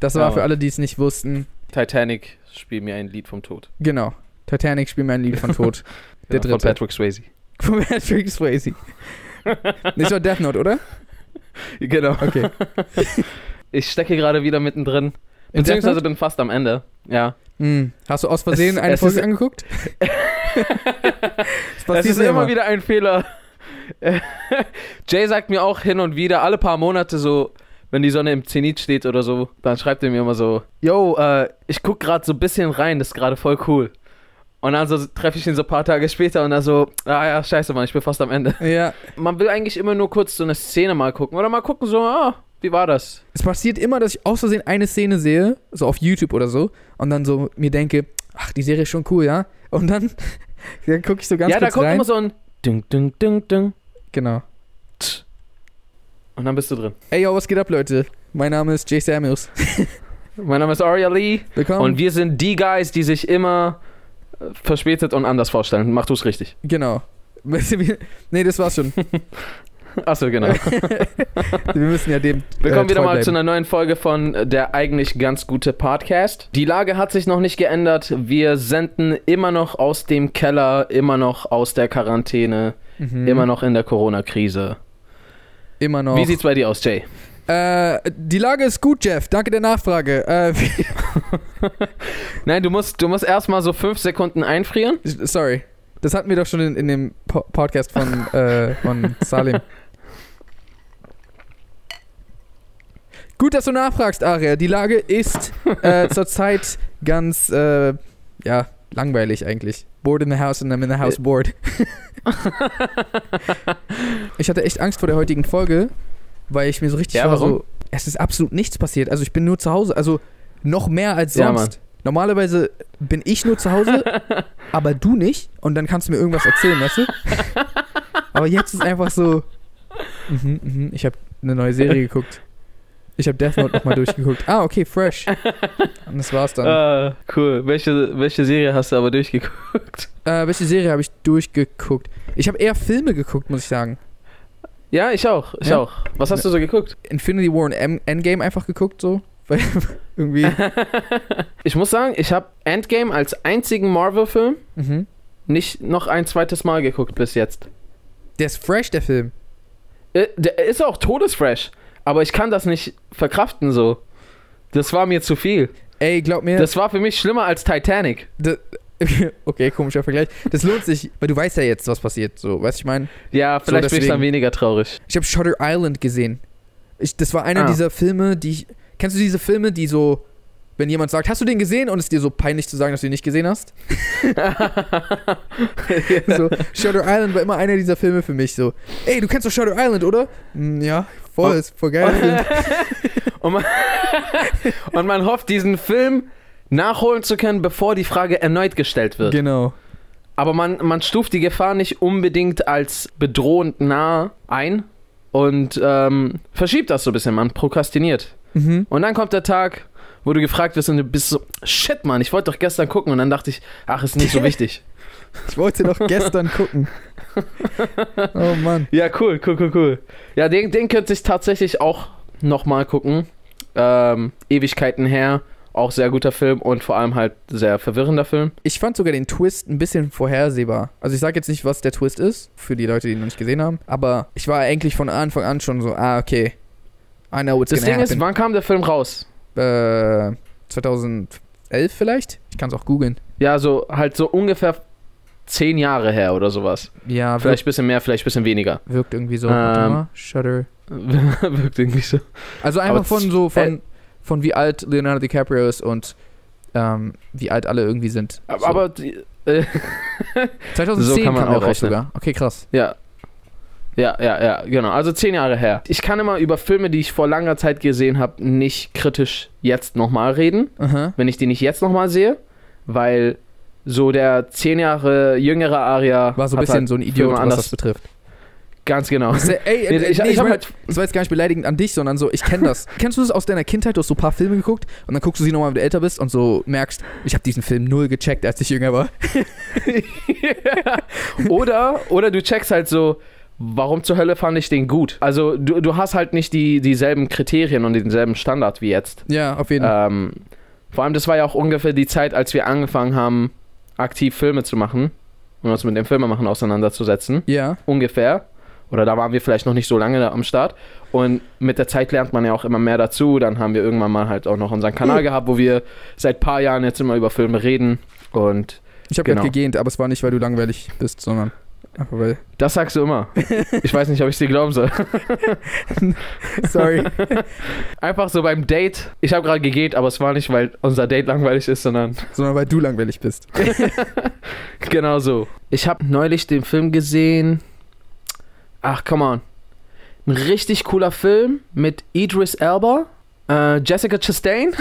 Das war für alle, die es nicht wussten. Titanic, spiel mir ein Lied vom Tod. Genau. Titanic spielt mir ein Lied von Tod. Der Genau, Von dritte. Patrick Swayze. Von Patrick Swayze. Nicht war Death Note, oder? Genau. Okay. Ich stecke gerade wieder mittendrin. Beziehungsweise bin fast am Ende. Ja. Hm. Hast du aus Versehen Es- eine es Folge angeguckt? das ist immer wieder ein Fehler. Jay sagt mir auch hin und wieder, alle paar Monate so, wenn die Sonne im Zenit steht oder so, dann schreibt er mir immer so, yo, äh, ich guck gerade so ein bisschen rein, das ist gerade voll cool. Und dann so treffe ich ihn so ein paar Tage später und dann so, ah ja, scheiße, Mann, ich bin fast am Ende. Ja, Man will eigentlich immer nur kurz so eine Szene mal gucken oder mal gucken, so, ah, wie war das? es passiert immer, dass ich aus Versehen eine Szene sehe, so auf YouTube oder so, und dann so mir denke, ach, die Serie ist schon cool, ja? Und dann, dann gucke ich so ganz ja, da kurz kommt rein. immer so ein Ding, Ding, Ding, Ding. genau. Tsch. Und dann bist du drin. Ey, yo, was geht ab, Leute? Mein Name ist Jay Samuels. Mein Name ist Aria Lee. Willkommen. Und wir sind die Guys, die sich immer äh, verspätet und anders vorstellen. Mach du es richtig. genau. nee, das war's schon. Achso, genau. Wir müssen ja dem. Willkommen äh, wieder mal zu bleiben. einer neuen Folge von äh, der eigentlich ganz gute Podcast. Die Lage hat sich noch nicht geändert. Wir senden immer noch aus dem Keller, immer noch aus der Quarantäne, Mhm. immer noch in der Corona-Krise. Immer noch. Wie sieht's bei dir aus, Jay? Äh, die Lage ist gut, Jeff. Danke der Nachfrage. Äh, Nein, du musst, du musst erstmal so fünf Sekunden einfrieren. sorry. Das hatten wir doch schon in, in dem po Podcast von, äh, von Salim. Gut, dass du nachfragst, Aria. Die Lage ist äh, zurzeit ganz, äh, ja, langweilig eigentlich. Bored in the house and I'm in the house bored. ich hatte echt Angst vor der heutigen Folge, weil ich mir so richtig Ja, war, warum? so, es ist absolut nichts passiert. Also ich bin nur zu Hause, also noch mehr als Ja, sonst. Normalerweise bin ich nur zu Hause, aber du nicht. Und dann kannst du mir irgendwas erzählen, weißt du? Aber jetzt ist einfach so. Mhm, mhm, ich habe eine neue Serie geguckt. Ich habe Death Note nochmal durchgeguckt. Ah, okay, fresh. Und das war's dann. Ah, cool. Welche, welche Serie hast du aber durchgeguckt? Äh, welche Serie habe ich durchgeguckt? Ich habe eher Filme geguckt, muss ich sagen. Ja, ich auch. Ich Ja? auch. Was hast du so geguckt? Infinity War und M Endgame einfach geguckt, so. Weil irgendwie. Ich muss sagen, ich habe Endgame als einzigen Marvel-Film Mhm. nicht noch ein zweites Mal geguckt bis jetzt. Der ist fresh, der Film. Äh, Der ist auch todesfresh, aber ich kann das nicht verkraften so. Das war mir zu viel. Ey, glaub mir. Das war für mich schlimmer als Titanic. das, okay, komischer Vergleich. Das lohnt sich, weil du weißt ja jetzt, was passiert. So, weißt du, ich meine? Ja, vielleicht bin ich dann weniger traurig. Ich habe Shutter Island gesehen. Ich, das war einer Ah. dieser Filme, die ich. Kennst du diese Filme, die so, wenn jemand sagt, hast du den gesehen und es ist dir so peinlich zu sagen, dass du ihn nicht gesehen hast? so, Shutter Island war immer einer dieser Filme für mich. So, ey, du kennst doch Shutter Island, oder? "Mm, ja, voll, ist voll geil. Und, man und man hofft, diesen Film nachholen zu können, bevor die Frage erneut gestellt wird. genau. Aber man, man stuft die Gefahr nicht unbedingt als bedrohend nah ein und ähm, verschiebt das so ein bisschen. Man prokrastiniert. Mhm. Und dann kommt der Tag, wo du gefragt wirst und du bist so, shit, Mann, ich wollte doch gestern gucken. Und dann dachte ich, ach, ist nicht so wichtig. Ich wollte noch gestern gucken. Oh Mann. ja, cool, cool, cool, cool. Ja, den, den könnte ich tatsächlich auch nochmal gucken. Ähm, Ewigkeiten her. Auch sehr guter Film und vor allem halt sehr verwirrender Film. Ich fand sogar den Twist ein bisschen vorhersehbar. Also ich sag jetzt nicht, was der Twist ist, für die Leute, die ihn noch nicht gesehen haben. Aber ich war eigentlich von Anfang an schon so, ah, okay. I know what's Das Ding ist, happen. wann kam der Film raus? äh, 2011 vielleicht? Ich kann es auch googeln. Ja, so halt so ungefähr zehn Jahre her oder sowas. Ja, Vielleicht ein bisschen mehr, vielleicht ein bisschen weniger. wirkt, irgendwie so. Ähm. Shutter. Wirkt irgendwie so. Also einfach aber von so, von, äh, von wie alt Leonardo DiCaprio ist und ähm, wie alt alle irgendwie sind. Aber, so. aber die, äh, 2010 so kann man kam auch rechnen. sogar. Okay, krass. ja. Ja, ja, ja, genau. Also zehn Jahre her. Ich kann immer über Filme, die ich vor langer Zeit gesehen habe, nicht kritisch jetzt nochmal reden, Aha. wenn ich die nicht jetzt nochmal sehe, weil so der zehn Jahre jüngere Aria War so ein bisschen halt so ein Idiot, was anders das betrifft. Ganz genau. Ja- Ey, Nee, ich- nee, ich ich mein, halt- das war jetzt gar nicht beleidigend an dich, sondern so, ich kenne das. Kennst du das aus deiner Kindheit? Du hast so ein paar Filme geguckt und dann guckst du sie nochmal, wenn du älter bist und so merkst, ich habe diesen Film null gecheckt, als ich jünger war. oder, oder du checkst halt so, warum zur Hölle fand ich den gut? Also du, du hast halt nicht die, dieselben Kriterien und denselben Standard wie jetzt. Ja, auf jeden Fall. Ähm, vor allem, das war ja auch ungefähr die Zeit, als wir angefangen haben, aktiv Filme zu machen und uns mit dem Filmemachen auseinanderzusetzen. Ja. Ungefähr. Oder da waren wir vielleicht noch nicht so lange am Start. Und mit der Zeit lernt man ja auch immer mehr dazu. Dann haben wir irgendwann mal halt auch noch unseren Kanal gehabt, wo wir seit paar Jahren jetzt immer über Filme reden. Und Ich habe Genau. gerade gegähnt, aber es war nicht, weil du langweilig bist, sondern einfach weil. das sagst du immer. Ich weiß nicht, ob ich dir glauben soll. Sorry. Einfach so beim Date. Ich habe gerade gegelt, aber es war nicht, weil unser Date langweilig ist, sondern sondern weil du langweilig bist. genau so. Ich habe neulich den Film gesehen. Ach, come on. Ein richtig cooler Film mit Idris Elba, äh, Jessica Chastain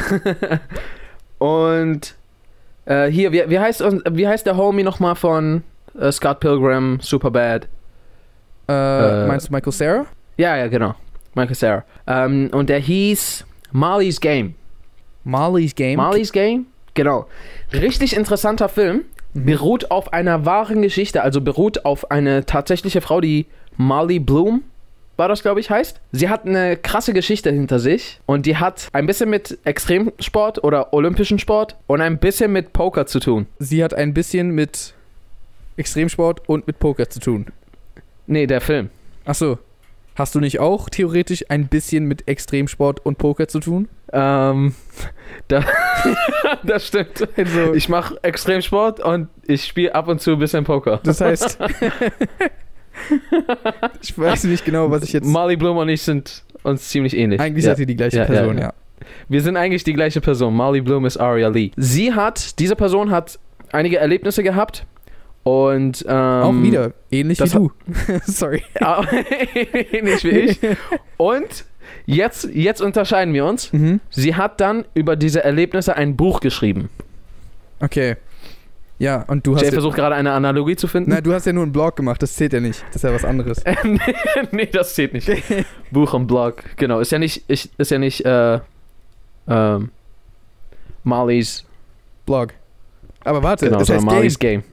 und äh, hier, wie, wie, heißt, wie heißt der Homie nochmal von äh, Scott Pilgrim, Superbad? Äh, Äh, meinst du Michael Sarah? Ja, ja, genau. Michael Sarah. Ähm, und der hieß Marley's Game. Marley's Game. Marley's Game? Genau. Richtig interessanter Film. Mhm. Beruht auf einer wahren Geschichte, also beruht auf eine tatsächliche Frau, die Marley Bloom war das, glaube ich, heißt. Sie hat eine krasse Geschichte hinter sich und die hat ein bisschen mit Extremsport oder olympischen Sport und ein bisschen mit Poker zu tun. Sie hat ein bisschen mit Extremsport und mit Poker zu tun. Nee, der Film. Achso. Hast du nicht auch theoretisch ein bisschen mit Extremsport und Poker zu tun? Ähm, da, das stimmt. Also, Ich mache Extremsport und ich spiele ab und zu ein bisschen Poker. das heißt. ich weiß nicht genau, was ich jetzt. Marley Bloom und ich sind uns ziemlich ähnlich. Eigentlich ja. seid ihr die gleiche Ja, Person, ja. ja. Wir sind eigentlich die gleiche Person. Marley Bloom ist Aria Lee. Sie hat, diese Person hat einige Erlebnisse gehabt und ähm, Auch wieder. Ähnlich wie du. Sorry. Ah, Nicht wie ich. Und jetzt, jetzt unterscheiden wir uns. Mhm. Sie hat dann über diese Erlebnisse ein Buch geschrieben. Okay. Ja, und du hast. Jay Ja, versucht gerade eine Analogie zu finden. na, du hast ja nur einen Blog gemacht, das zählt ja nicht. Das ist ja was anderes. nee, nee, das zählt nicht. Buch und Blog, genau. Ist ja nicht, ich, ist ja nicht äh, ähm, Marleys, Blog. Aber warte, genau, das heißt Marleys Game. Game.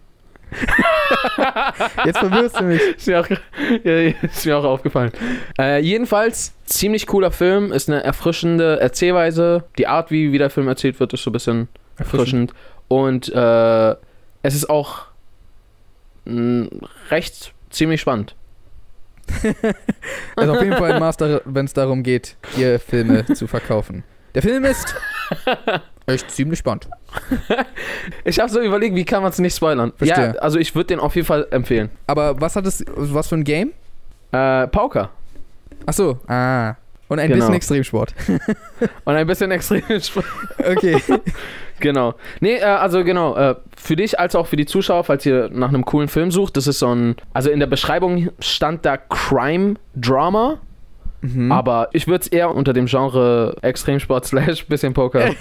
Jetzt verwirrst du mich. Ist mir auch, ist mir auch aufgefallen. Äh, jedenfalls, ziemlich cooler Film, ist eine erfrischende Erzählweise. Die Art, wie, wie der Film erzählt wird, ist so ein bisschen erfrischend. Und äh, es ist auch mh, recht ziemlich spannend. Also auf jeden Fall ein Master, wenn es darum geht, hier Filme zu verkaufen. Der Film ist echt ziemlich spannend. Ich habe so überlegt, wie kann man es nicht spoilern? Verstehe. Ja, also ich würde den auf jeden Fall empfehlen. Aber was hat es, was für ein Game? Äh, Pauker. Ach so, ah. Und ein Genau. bisschen Extremsport. Und ein bisschen extrem. Okay. genau. Nee, äh, also genau, äh, für dich als auch für die Zuschauer, falls ihr nach einem coolen Film sucht, das ist so ein. Also in der Beschreibung stand da Crime Drama, Mhm. aber ich würde es eher unter dem Genre Extremsport slash bisschen Poker.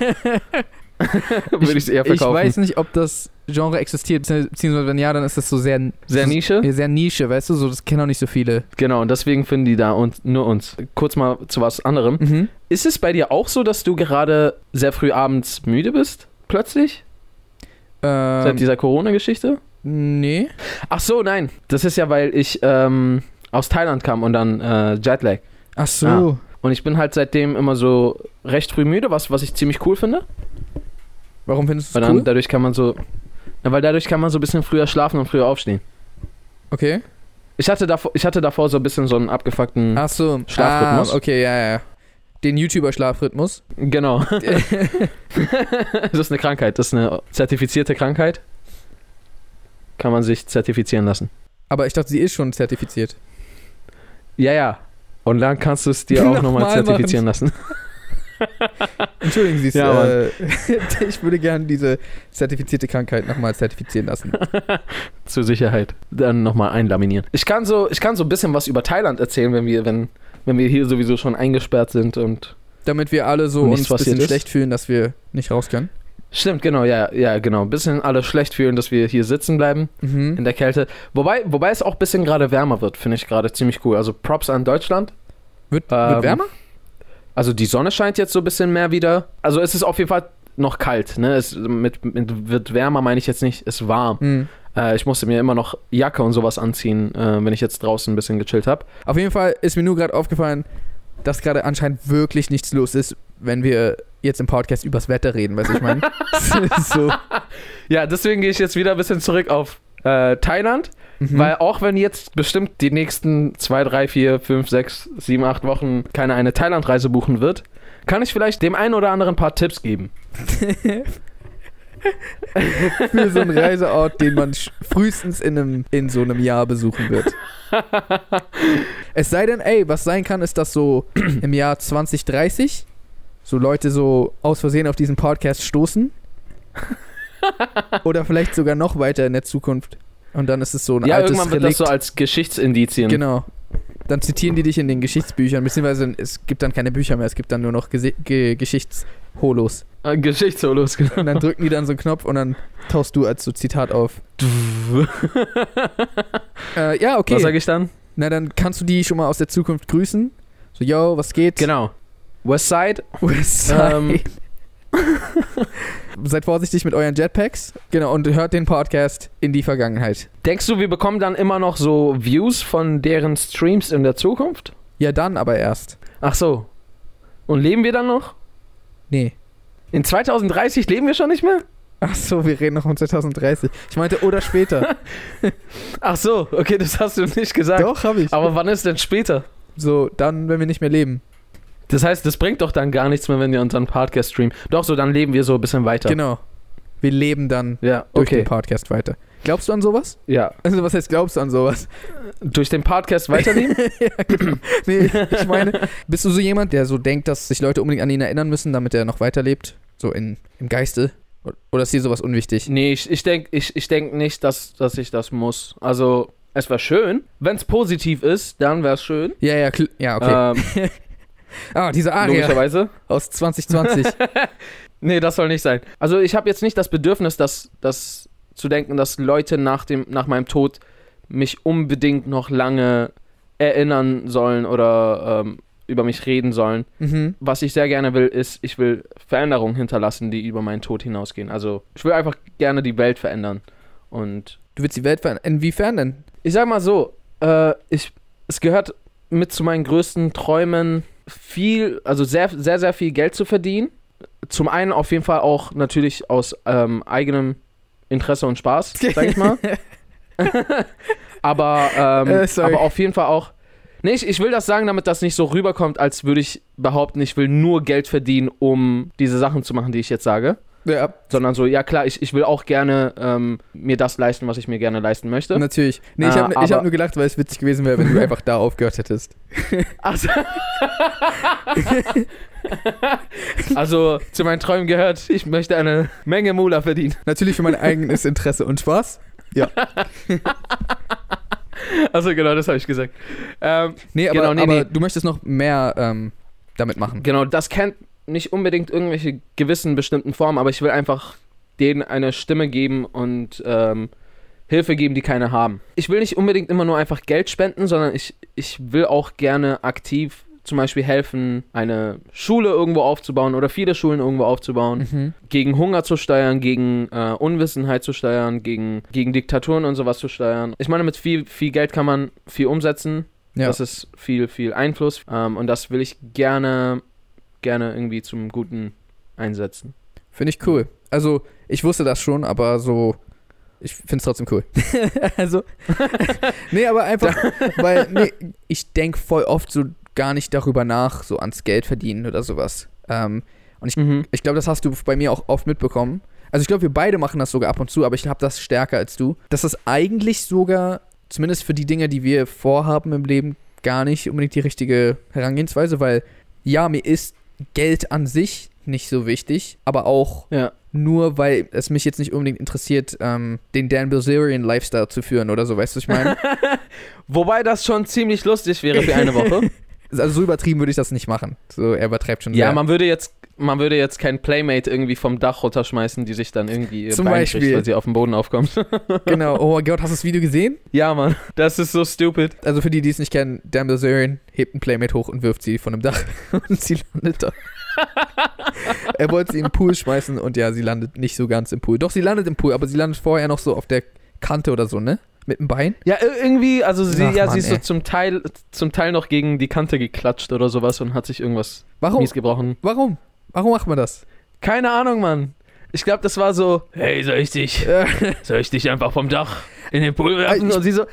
würde ich es eher ich verkaufen. weiß nicht, ob das Genre existiert, bezieh- beziehungsweise wenn ja, dann ist das so sehr, Sehr Nische? sehr Nische, weißt du, so das kennen auch nicht so viele. Genau, und deswegen finden die da und nur uns. Kurz mal zu was anderem. Mhm. Ist es bei dir auch so, dass du gerade sehr früh abends müde bist? Plötzlich? Seit Ähm, dieser Corona-Geschichte? nee. Ach so, nein. Das ist ja, weil ich ähm, aus Thailand kam und dann äh, Jetlag. Ach so. Ah. Und ich bin halt seitdem immer so recht früh müde, was, was ich ziemlich cool finde. Warum findest du es cool? dadurch kann man so. Na, weil dadurch kann man so ein bisschen früher schlafen und früher aufstehen. Okay. Ich hatte davor, ich hatte davor so ein bisschen so einen abgefuckten. Ach so. Schlafrhythmus. Ah, okay, ja, ja. Den YouTuber-Schlafrhythmus. Genau. das ist eine Krankheit. Das ist eine zertifizierte Krankheit. Kann man sich zertifizieren lassen. Aber ich dachte, sie ist schon zertifiziert. Ja, ja. Und dann kannst du es dir auch nochmal zertifizieren lassen. Entschuldigen Sie es. Ja, äh, ich würde gerne diese zertifizierte Krankheit nochmal zertifizieren lassen. Zur Sicherheit. Dann nochmal einlaminieren. Ich kann so, ich kann so ein bisschen was über Thailand erzählen, wenn wir, wenn, wenn wir hier sowieso schon eingesperrt sind und Damit wir alle so uns ein bisschen ist. schlecht fühlen, dass wir nicht raus können. Stimmt, genau, ja, ja, genau. Ein bisschen alle schlecht fühlen, dass wir hier sitzen bleiben Mhm. in der Kälte. Wobei, wobei es auch ein bisschen gerade wärmer wird, finde ich gerade ziemlich cool. Also Props an Deutschland. Wird, Ähm, wird wärmer? Also die Sonne scheint jetzt so ein bisschen mehr wieder. Also es ist auf jeden Fall noch kalt, ne? Es mit, mit wird wärmer meine ich jetzt nicht, es ist warm. Mhm. Äh, ich musste mir immer noch Jacke und sowas anziehen, äh, wenn ich jetzt draußen ein bisschen gechillt habe. Auf jeden Fall ist mir nur gerade aufgefallen, dass gerade anscheinend wirklich nichts los ist, wenn wir jetzt im Podcast übers Wetter reden, weißt du, ich meine? so. Ja, deswegen gehe ich jetzt wieder ein bisschen zurück auf äh, Thailand, Mhm. weil auch wenn jetzt bestimmt die nächsten zwei, drei, vier, fünf, sechs, sieben, acht Wochen keiner eine Thailandreise buchen wird, kann ich vielleicht dem einen oder anderen ein paar Tipps geben. Für so einen Reiseort, den man frühestens in, einem, in so einem Jahr besuchen wird. es sei denn, ey, was sein kann, ist, dass so im Jahr 2030 so Leute so aus Versehen auf diesen Podcast stoßen. Oder vielleicht sogar noch weiter in der Zukunft. Und dann ist es so ein ja, altes irgendwann wird Relikt. das so als Geschichtsindizien. Genau. Dann zitieren die dich in den Geschichtsbüchern, beziehungsweise es gibt dann keine Bücher mehr, es gibt dann nur noch Gesi Ge Geschichtsholos. Äh, Geschichtsholos, genau. Und dann drücken die dann so einen Knopf und dann tauchst du als so Zitat auf. Äh, ja, okay. Was sage ich dann? Na, dann kannst du die schon mal aus der Zukunft grüßen. So, yo, was geht? Genau. Westside. Westside. Ähm. Seid vorsichtig mit euren Jetpacks. Genau, und hört den Podcast in die Vergangenheit. Denkst du, wir bekommen dann immer noch so Views von deren Streams in der Zukunft? Ja, dann aber erst. Ach so. Und leben wir dann noch? Nee. In 2030 leben wir schon nicht mehr? Ach so, wir reden noch um 2030. Ich meinte, oder später. Ach so, okay, das hast du nicht gesagt. Doch, hab ich. Aber wann ist denn später? So, dann, wenn wir nicht mehr leben. Das heißt, das bringt doch dann gar nichts mehr, wenn wir unseren Podcast streamen. Doch, so dann leben wir so ein bisschen weiter. Genau. Wir leben dann Ja, durch den okay. Podcast weiter. Glaubst du an sowas? Ja. Also, was heißt, glaubst du an sowas? Durch den Podcast weiterleben? ja, genau. Nee, ich meine, bist du so jemand, der so denkt, dass sich Leute unbedingt an ihn erinnern müssen, damit er noch weiterlebt? So in, im Geiste? Oder ist dir sowas unwichtig? nee, ich, ich denke ich, ich denk nicht, dass, dass ich das muss. Also, es wäre schön. Wenn es positiv ist, dann wäre es schön. Ja, ja, ja, okay. Ähm, ah, diese Aria logischerweise. aus 2020. Nee, das soll nicht sein. Also ich habe jetzt nicht das Bedürfnis, dass, dass zu denken, dass Leute nach, dem, nach meinem Tod mich unbedingt noch lange erinnern sollen oder ähm, über mich reden sollen. mhm. Was ich sehr gerne will, ist, ich will Veränderungen hinterlassen, die über meinen Tod hinausgehen. Also ich will einfach gerne die Welt verändern. Und Du willst die Welt verändern. Inwiefern denn? ich sag mal so, äh, ich, es gehört mit zu meinen größten Träumen viel, also sehr, sehr, sehr viel Geld zu verdienen. Zum einen auf jeden Fall auch natürlich aus ähm, eigenem Interesse und Spaß, sag ich mal. aber, ähm, Äh, aber auf jeden Fall auch. Nee, ich, ich will das sagen, damit das nicht so rüberkommt, als würde ich behaupten, ich will nur Geld verdienen, um diese Sachen zu machen, die ich jetzt sage. Ja, Sondern so, ja klar, ich, ich will auch gerne ähm, mir das leisten, was ich mir gerne leisten möchte. natürlich. Nee, ich Äh, habe ich hab aber- nur gelacht, weil es witzig gewesen wäre, wenn du einfach da aufgehört hättest. Also, also zu meinen Träumen gehört, ich möchte eine Menge Mula verdienen. Natürlich für mein eigenes Interesse und Spaß. Also genau, das habe ich gesagt. Ähm, Nee, aber, Genau, nee, aber nee. du möchtest noch mehr ähm, damit machen. genau, das kennt nicht unbedingt irgendwelche gewissen bestimmten Formen, aber ich will einfach denen eine Stimme geben und ähm, Hilfe geben, die keine haben. Ich will nicht unbedingt immer nur einfach Geld spenden, sondern ich, ich will auch gerne aktiv zum Beispiel helfen, eine Schule irgendwo aufzubauen oder viele Schulen irgendwo aufzubauen. Mhm. gegen Hunger zu steuern, gegen äh, Unwissenheit zu steuern, gegen, gegen Diktaturen und sowas zu steuern. Ich meine, mit viel, viel Geld kann man viel umsetzen. Ja. Das ist viel, viel Einfluss. Ähm, und das will ich gerne, gerne irgendwie zum Guten einsetzen. Finde ich cool. Also, ich wusste das schon, aber so. Ich finde es trotzdem cool. also. nee, aber einfach, weil, nee, ich denke voll oft so gar nicht darüber nach, so ans Geld verdienen oder sowas. Ähm, Mhm. ich glaube, das hast du bei mir auch oft mitbekommen. Also, ich glaube, wir beide machen das sogar ab und zu, aber ich habe das stärker als du. Dass das eigentlich sogar, zumindest für die Dinge, die wir vorhaben im Leben, gar nicht unbedingt die richtige Herangehensweise, weil, ja, mir ist Geld an sich nicht so wichtig, aber auch Ja. nur weil es mich jetzt nicht unbedingt interessiert, ähm, den Dan Bilzerian Lifestyle zu führen oder so, weißt du, was ich meine? Wobei das schon ziemlich lustig wäre für eine Woche. Also so übertrieben würde ich das nicht machen. So, er übertreibt schon Ja, sehr. man würde jetzt, man würde jetzt kein Playmate irgendwie vom Dach runterschmeißen, die sich dann irgendwie Zum Bein Beispiel. weil sie auf den Boden aufkommt. Genau. Oh mein Gott, hast du das Video gesehen? ja, Mann, das ist so stupid. Also für die, die es nicht kennen, Bilzerian hebt ein Playmate hoch und wirft sie von einem Dach und sie landet da. er wollte sie in den Pool schmeißen und ja, sie landet nicht so ganz im Pool. Doch, sie landet im Pool, aber sie landet vorher noch so auf der Kante oder so, ne? Mit dem Bein. Ja, ir- irgendwie, also sie, Ach, ja, Mann, sie ist so ey. zum Teil, zum Teil noch gegen die Kante geklatscht oder sowas und hat sich irgendwas Warum? mies gebrochen. Warum? Warum macht man das? Keine Ahnung, Mann. Ich glaube, das war so, hey, soll ich dich, soll ich dich einfach vom Dach in den Pool werfen? Ich- und sie so,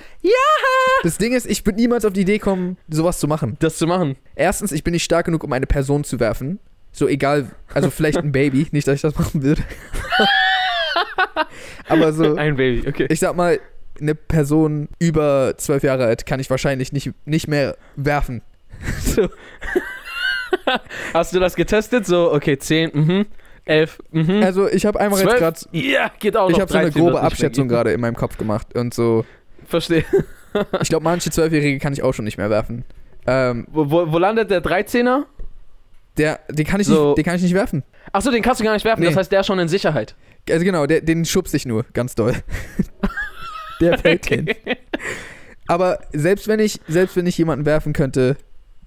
das Ding ist, ich würde niemals auf die Idee kommen, sowas zu machen. das zu machen. Erstens, ich bin nicht stark genug, um eine Person zu werfen. So egal, also vielleicht ein Baby, nicht, dass ich das machen würde. Aber so, Ein Baby, okay. ich sag mal, eine Person über zwölf Jahre alt kann ich wahrscheinlich nicht, nicht mehr werfen. So, Hast du das getestet? So, okay, 10, mhm, 11, mhm. also ich habe einfach jetzt 12? gerade, Ja, geht auch ich habe so eine 13 grobe Abschätzung gerade in meinem Kopf gemacht und so. Verstehe. Ich glaube, manche Zwölfjährige kann ich auch schon nicht mehr werfen. Ähm, Wo, wo, wo landet der 13er? der, den kann ich So. nicht, den kann ich nicht werfen. Achso, den kannst du gar nicht werfen, Nee. das heißt, der ist schon in Sicherheit. Also genau, der, den schubst ich nur, ganz doll. der fällt hin. Aber selbst wenn ich, selbst wenn ich jemanden werfen könnte,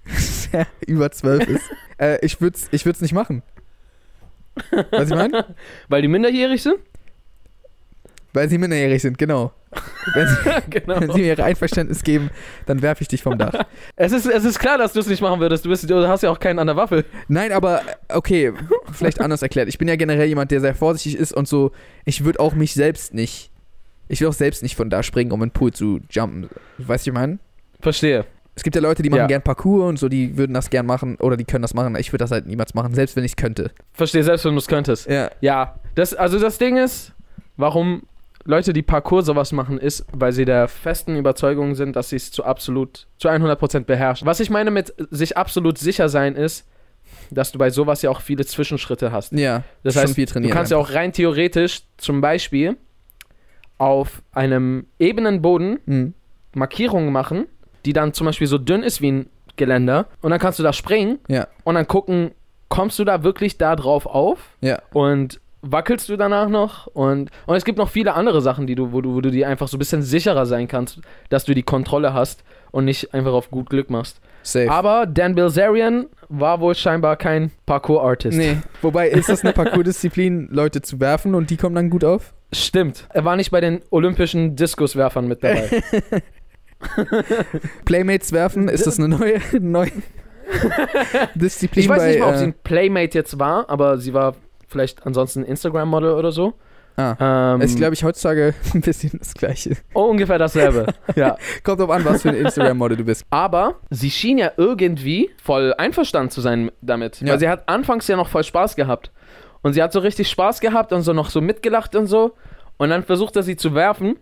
der über zwölf ist, äh, ich würde es ich würd's nicht machen. Was ich meine? Weil die minderjährig sind? Weil sie minderjährig sind, genau. Wenn sie, genau. wenn sie mir ihr Einverständnis geben, dann werfe ich dich vom Dach. Es ist, es ist klar, dass du es nicht machen würdest. Du, bist, du hast ja auch keinen an der Waffe. Nein, aber okay, vielleicht anders erklärt. Ich bin ja generell jemand, der sehr vorsichtig ist und so, ich würde auch mich selbst nicht, ich will auch selbst nicht von da springen, um in den Pool zu jumpen. Weißt du, was ich meine? Verstehe. Es gibt ja Leute, die machen Ja. gern Parkour und so, die würden das gern machen oder die können das machen. Ich würde das halt niemals machen, selbst wenn ich es könnte. Verstehe, selbst wenn du es könntest. Ja. Ja, das, also das Ding ist, warum Leute, die Parkour sowas machen, ist, weil sie der festen Überzeugung sind, dass sie es zu absolut, zu 100% beherrschen. Was ich meine mit sich absolut sicher sein ist, dass du bei sowas ja auch viele Zwischenschritte hast. Ja, Das heißt, viel du kannst ja auch rein theoretisch zum Beispiel auf einem ebenen Boden Mhm. Markierungen machen, die dann zum Beispiel so dünn ist wie ein Geländer und dann kannst du da springen Ja, und dann gucken, kommst du da wirklich da drauf auf ja. und wackelst du danach noch und, und es gibt noch viele andere Sachen, die du, wo du, wo du dir einfach so ein bisschen sicherer sein kannst, dass du die Kontrolle hast und nicht einfach auf gut Glück machst. Safe. Aber Dan Bilzerian war wohl scheinbar kein Parkour-Artist. nee, wobei ist das eine Parkour-Disziplin, Leute zu werfen und die kommen dann gut auf? Stimmt. Er war nicht bei den olympischen Diskuswerfern mit dabei. Playmates werfen, ist das eine neue, neue Disziplin ich weiß bei, nicht mal, ob äh, sie ein Playmate jetzt war, aber sie war vielleicht ansonsten Instagram-Model oder so. Ah. Ähm, ist, glaube ich, heutzutage ein bisschen das Gleiche. oh, ungefähr dasselbe. ja. Kommt drauf an, was für ein Instagram-Model du bist. Aber sie schien ja irgendwie voll einverstanden zu sein damit. Ja. Weil sie hat anfangs ja noch voll Spaß gehabt. Und sie hat so richtig Spaß gehabt und so noch so mitgelacht und so. Und dann versucht er sie zu werfen.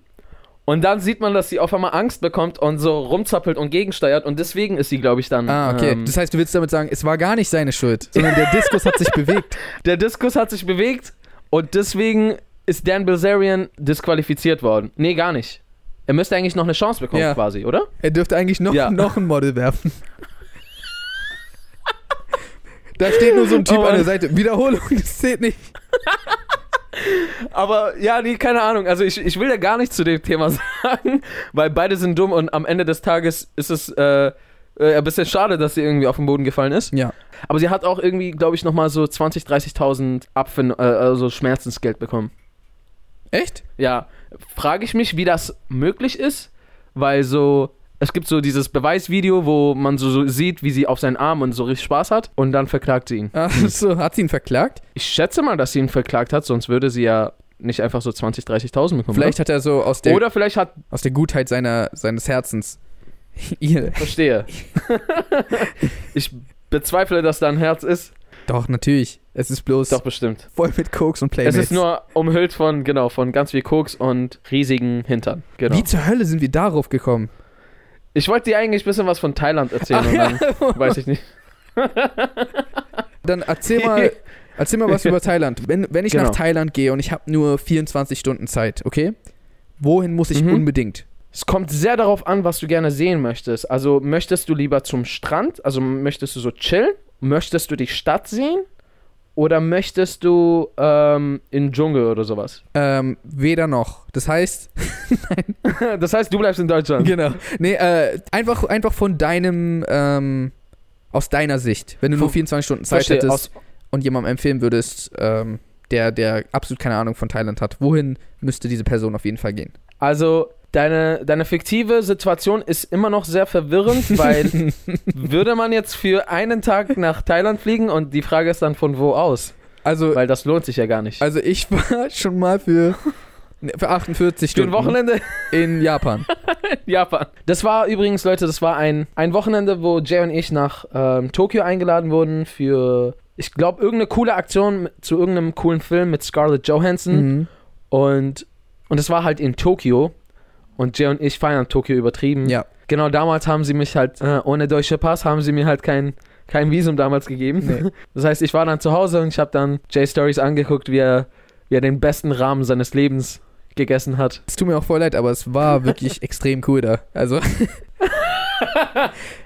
Und dann sieht man, dass sie auf einmal Angst bekommt und so rumzappelt und gegensteuert. Und deswegen ist sie, glaube ich, dann. Ah, okay. Ähm, das heißt, du willst damit sagen, es war gar nicht seine Schuld, sondern der Diskus hat sich bewegt. der Diskus hat sich bewegt und deswegen ist Dan Bilzerian disqualifiziert worden. Nee, gar nicht. Er müsste eigentlich noch eine Chance bekommen, Ja. quasi, oder? Er dürfte eigentlich noch, Ja. noch ein Model werfen. Da steht nur so ein Typ Oh an der. Seite. Wiederholung, das zählt nicht. Aber ja, nee, keine Ahnung. Also ich, ich will ja gar nichts zu dem Thema sagen, weil beide sind dumm und am Ende des Tages ist es äh, äh, ein bisschen schade, dass sie irgendwie auf den Boden gefallen ist. Ja. Aber sie hat auch irgendwie, glaube ich, nochmal so 20.000, 30.000 Abfin äh, also Schmerzensgeld bekommen. Echt? Ja, frage ich mich, wie das möglich ist, weil so, es gibt so dieses Beweisvideo, wo man so, so sieht, wie sie auf seinen Arm und so richtig Spaß hat und dann verklagt sie ihn. Ach so, hat sie ihn verklagt? Ich schätze mal, dass sie ihn verklagt hat, sonst würde sie ja nicht einfach so 20.000, 30.000 bekommen. Vielleicht hat er so aus der, Oder vielleicht hat. aus der Gutheit seiner, seines Herzens ihr. Verstehe. ich bezweifle, dass da ein Herz ist. Doch, natürlich. Es ist bloß Doch, bestimmt. voll mit Koks und Playmates. Es ist nur umhüllt von, genau, von ganz viel Koks und riesigen Hintern. Genau. Wie zur Hölle sind wir darauf gekommen? Ich wollte dir eigentlich ein bisschen was von Thailand erzählen und dann weiß ich nicht. Dann erzähl mal, erzähl mal was über Thailand. Wenn, wenn ich Genau. nach Thailand gehe und ich habe nur 24 Stunden Zeit, okay? Wohin muss ich Mhm. unbedingt? Es kommt sehr darauf an, was du gerne sehen möchtest. Also möchtest du lieber zum Strand? Also möchtest du so chillen? Möchtest du die Stadt sehen? Oder möchtest du ähm, in den Dschungel oder sowas? Ähm, weder noch. Das heißt, das heißt, du bleibst in Deutschland. genau. Nee, äh, einfach, einfach von deinem, ähm, aus deiner Sicht. Wenn du nur Von- 24 Stunden Zeit Verstehe, hättest und jemandem empfehlen würdest, ähm, der, der absolut keine Ahnung von Thailand hat, wohin müsste diese Person auf jeden Fall gehen? also, deine, deine fiktive Situation ist immer noch sehr verwirrend, weil würde man jetzt für einen Tag nach Thailand fliegen und die Frage ist dann von wo aus? Also, Weil das lohnt sich ja gar nicht. also ich war schon mal für, ne, für 48 für ein Stunden Wochenende in Japan. Japan. Das war übrigens, Leute, das war ein, ein Wochenende, wo Jay und ich nach ähm, Tokio eingeladen wurden für, ich glaube, irgendeine coole Aktion zu irgendeinem coolen Film mit Scarlett Johansson. Mhm. Und, und es war halt in Tokio. Und Jay und ich feiern Tokio übertrieben. Ja. Genau, damals haben sie mich halt, äh, ohne deutsche Pass, haben sie mir halt kein, kein Visum damals gegeben. Nee. Das heißt, ich war dann zu Hause und ich habe dann Jay Stories angeguckt, wie er, wie er den besten Rahmen seines Lebens gegessen hat. Es tut mir auch voll leid, aber es war wirklich extrem cool da. Also,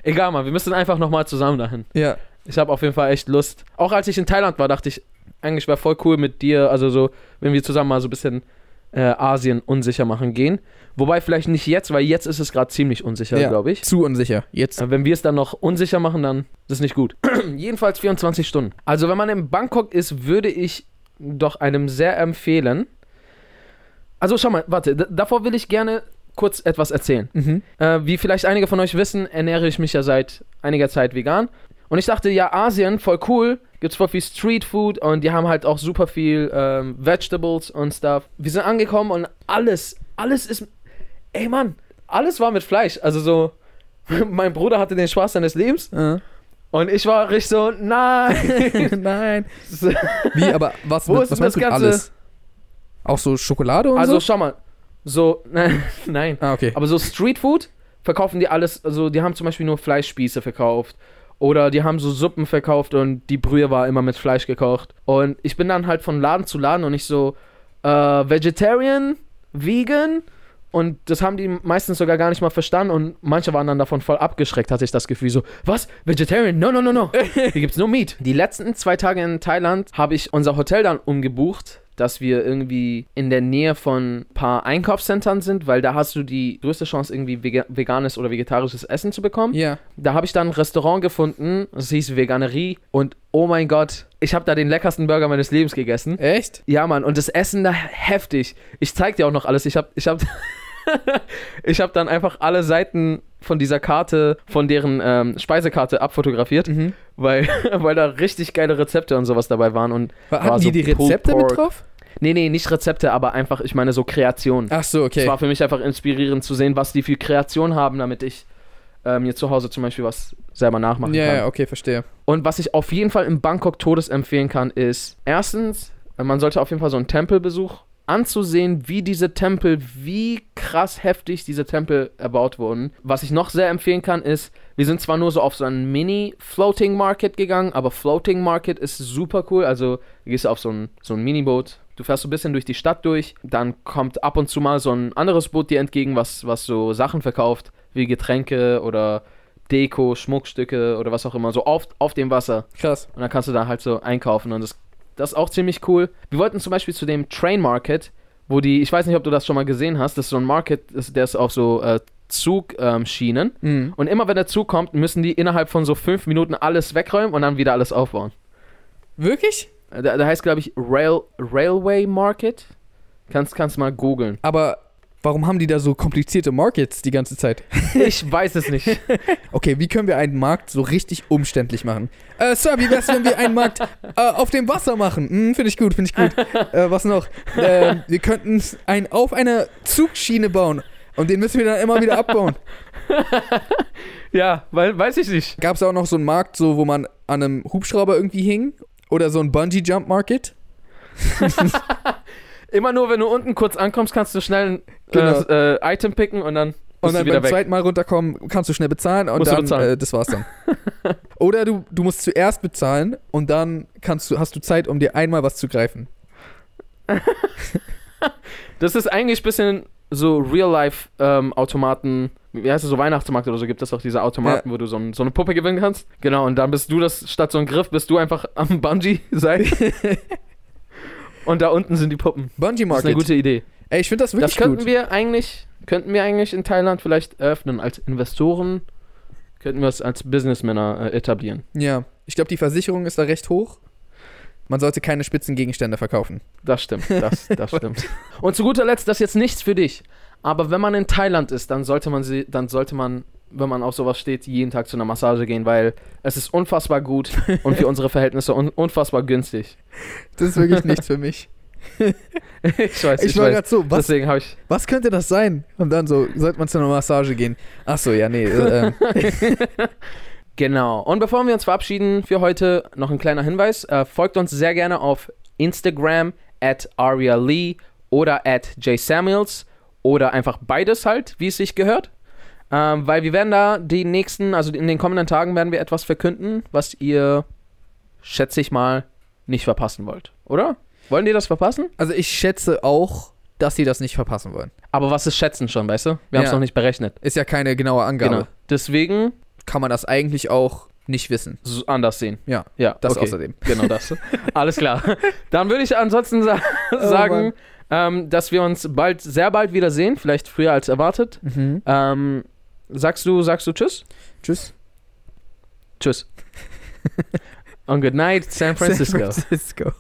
Egal, Mann, wir müssen einfach nochmal zusammen dahin. ja. Ich habe auf jeden Fall echt Lust. Auch als ich in Thailand war, dachte ich, eigentlich wäre voll cool mit dir, also so, wenn wir zusammen mal so ein bisschen äh, Asien unsicher machen gehen. Wobei vielleicht nicht jetzt, weil jetzt ist es gerade ziemlich unsicher, Ja. glaube ich. Zu unsicher. Jetzt. Wenn wir es dann noch unsicher machen, dann ist es nicht gut. Jedenfalls 24 Stunden. Also wenn man in Bangkok ist, würde ich doch einem sehr empfehlen. Also schau mal, warte, davor will ich gerne kurz etwas erzählen. Mhm. Äh, wie vielleicht einige von euch wissen, ernähre ich mich ja seit einiger Zeit vegan. Und ich dachte, ja, Asien, voll cool. Gibt's voll viel Streetfood und die haben halt auch super viel ähm, Vegetables und stuff. Wir sind angekommen und alles, alles ist. Ey Mann, alles war mit Fleisch. Also so, mein Bruder hatte den Spaß seines Lebens Äh. und ich war richtig so, nein. Nein. Wie, aber was, Wo mit, ist was das Ganze? alles? Auch so Schokolade und Also so? schau mal, so, nein, nein. Ah, okay. Aber so Streetfood verkaufen die alles, also die haben zum Beispiel nur Fleischspieße verkauft. Oder die haben so Suppen verkauft und die Brühe war immer mit Fleisch gekocht. Und ich bin dann halt von Laden zu Laden und ich so, äh, Vegetarian, Vegan. Und das haben die meistens sogar gar nicht mal verstanden und manche waren dann davon voll abgeschreckt, hatte ich das Gefühl so, was? Vegetarian? No, no, no, no. Hier gibt's nur Meat. Die letzten zwei Tage in Thailand habe ich unser Hotel dann umgebucht, dass wir irgendwie in der Nähe von ein paar Einkaufszentren sind, weil da hast du die größte Chance, irgendwie vega veganes oder vegetarisches Essen zu bekommen. Ja. Da habe ich dann ein Restaurant gefunden, das hieß Veganerie und oh mein Gott, ich habe da den leckersten Burger meines Lebens gegessen. Echt? Ja, Mann, und das Essen da heftig. Ich zeig dir auch noch alles. Ich hab, ich hab, ich hab dann einfach alle Seiten von dieser Karte, von deren ähm, Speisekarte abfotografiert, Mhm. weil, weil da richtig geile Rezepte und sowas dabei waren. Und Hatten War die so die Rezepte mit drauf? Nee, nee, nicht Rezepte, aber einfach, ich meine, so Kreation. Ach so, Es okay. war für mich einfach inspirierend zu sehen, was die für Kreation haben, damit ich äh, mir zu Hause zum Beispiel was selber nachmachen Ja, kann. ja, okay, verstehe. Und was ich auf jeden Fall in Bangkok Todes empfehlen kann, ist erstens, man sollte auf jeden Fall so einen Tempelbesuch anzusehen, wie diese Tempel, wie krass heftig diese Tempel erbaut wurden. Was ich noch sehr empfehlen kann, ist, wir sind zwar nur so auf so einen Mini-Floating Market gegangen, aber Floating Market ist super cool. Also, du gehst auf so ein, so ein Miniboot, du fährst so ein bisschen durch die Stadt durch, dann kommt ab und zu mal so ein anderes Boot dir entgegen, was, was so Sachen verkauft, wie Getränke oder Deko, Schmuckstücke oder was auch immer, so auf, auf dem Wasser. Krass. Und dann kannst du da halt so einkaufen und das, das ist auch ziemlich cool. Wir wollten zum Beispiel zu dem Train Market, wo die, ich weiß nicht, ob du das schon mal gesehen hast, das ist so ein Market, der ist auf so äh, Zugschienen. Mhm. Und immer wenn der Zug kommt, müssen die innerhalb von so fünf Minuten alles wegräumen und dann wieder alles aufbauen. Wirklich? Äh, Da, da heißt, glaube ich, Rail, Railway Market. Kannst, kannst mal googeln. Aber warum haben die da so komplizierte Markets die ganze Zeit? Ich weiß es nicht. Okay, wie können wir einen Markt so richtig umständlich machen? Äh, Sir, wie wär's, wenn wir einen Markt äh, auf dem Wasser machen? Hm, finde ich gut, finde ich gut. Äh, was noch? Ähm, wir könnten einen auf einer Zugschiene bauen. Und den müssen wir dann immer wieder abbauen. ja, weil, weiß ich nicht. Gab es auch noch so einen Markt, so, wo man an einem Hubschrauber irgendwie hing? Oder so ein Bungee-Jump-Market? Immer nur, wenn du unten kurz ankommst, kannst du schnell ein Genau. äh, äh, Item picken und dann Und du dann beim weg. zweiten Mal runterkommen, kannst du schnell bezahlen und Musst dann, bezahlen. Äh, das war's dann. Oder du, du musst zuerst bezahlen und dann kannst du, hast du Zeit, um dir einmal was zu greifen. Das ist eigentlich ein bisschen so Real-Life-Automaten, wie heißt es, so Weihnachtsmarkt oder so, gibt es auch diese Automaten, wo du so, ein, so eine Puppe gewinnen kannst. Genau, und dann bist du das, statt so ein Griff, bist du einfach am Bungee-Seil. und da unten sind die Puppen. Bungee Das ist eine Market. gute Idee. Ey, ich finde das wirklich Das könnten gut. wir eigentlich, könnten wir eigentlich in Thailand vielleicht eröffnen als Investoren. Könnten wir es als Businessmänner äh, etablieren. Ja, ich glaube, die Versicherung ist da recht hoch. Man sollte keine Spitzengegenstände verkaufen. Das stimmt, das, das stimmt. Und zu guter Letzt, das ist jetzt nichts für dich. Aber wenn man in Thailand ist, dann sollte man sie, dann sollte man, wenn man auf sowas steht, jeden Tag zu einer Massage gehen, weil es ist unfassbar gut und für unsere Verhältnisse un unfassbar günstig. Das ist wirklich nichts für mich. ich weiß, Ich, ich, war gerade so, was, Deswegen habe ich. was könnte das sein? Und dann so, sollte man zu einer Massage gehen. Ach so, ja, nee. Äh, ähm, Genau. Und bevor wir uns verabschieden für heute, noch ein kleiner Hinweis. Äh, folgt uns sehr gerne auf Instagram at Aria Lee oder at jsamuels oder einfach beides halt, wie es sich gehört. Ähm, weil wir werden da die nächsten, also in den kommenden Tagen werden wir etwas verkünden, was ihr, schätze ich mal, nicht verpassen wollt. Oder? Wollen die das verpassen? also ich schätze auch, dass sie das nicht verpassen wollen. Aber was ist schätzen schon, weißt du? Wir haben es Ja. noch nicht berechnet. Ist ja keine genaue Angabe. Genau. Deswegen Kann man das eigentlich auch nicht wissen. so anders sehen. Ja, Ja, das okay. außerdem. Genau das. Alles klar. Dann würde ich ansonsten sa Oh sagen, ähm, dass wir uns bald, sehr bald wiedersehen, vielleicht früher als erwartet. Mhm. Ähm, sagst du, sagst du Tschüss? Tschüss. Tschüss. Und good night, San Francisco. San Francisco.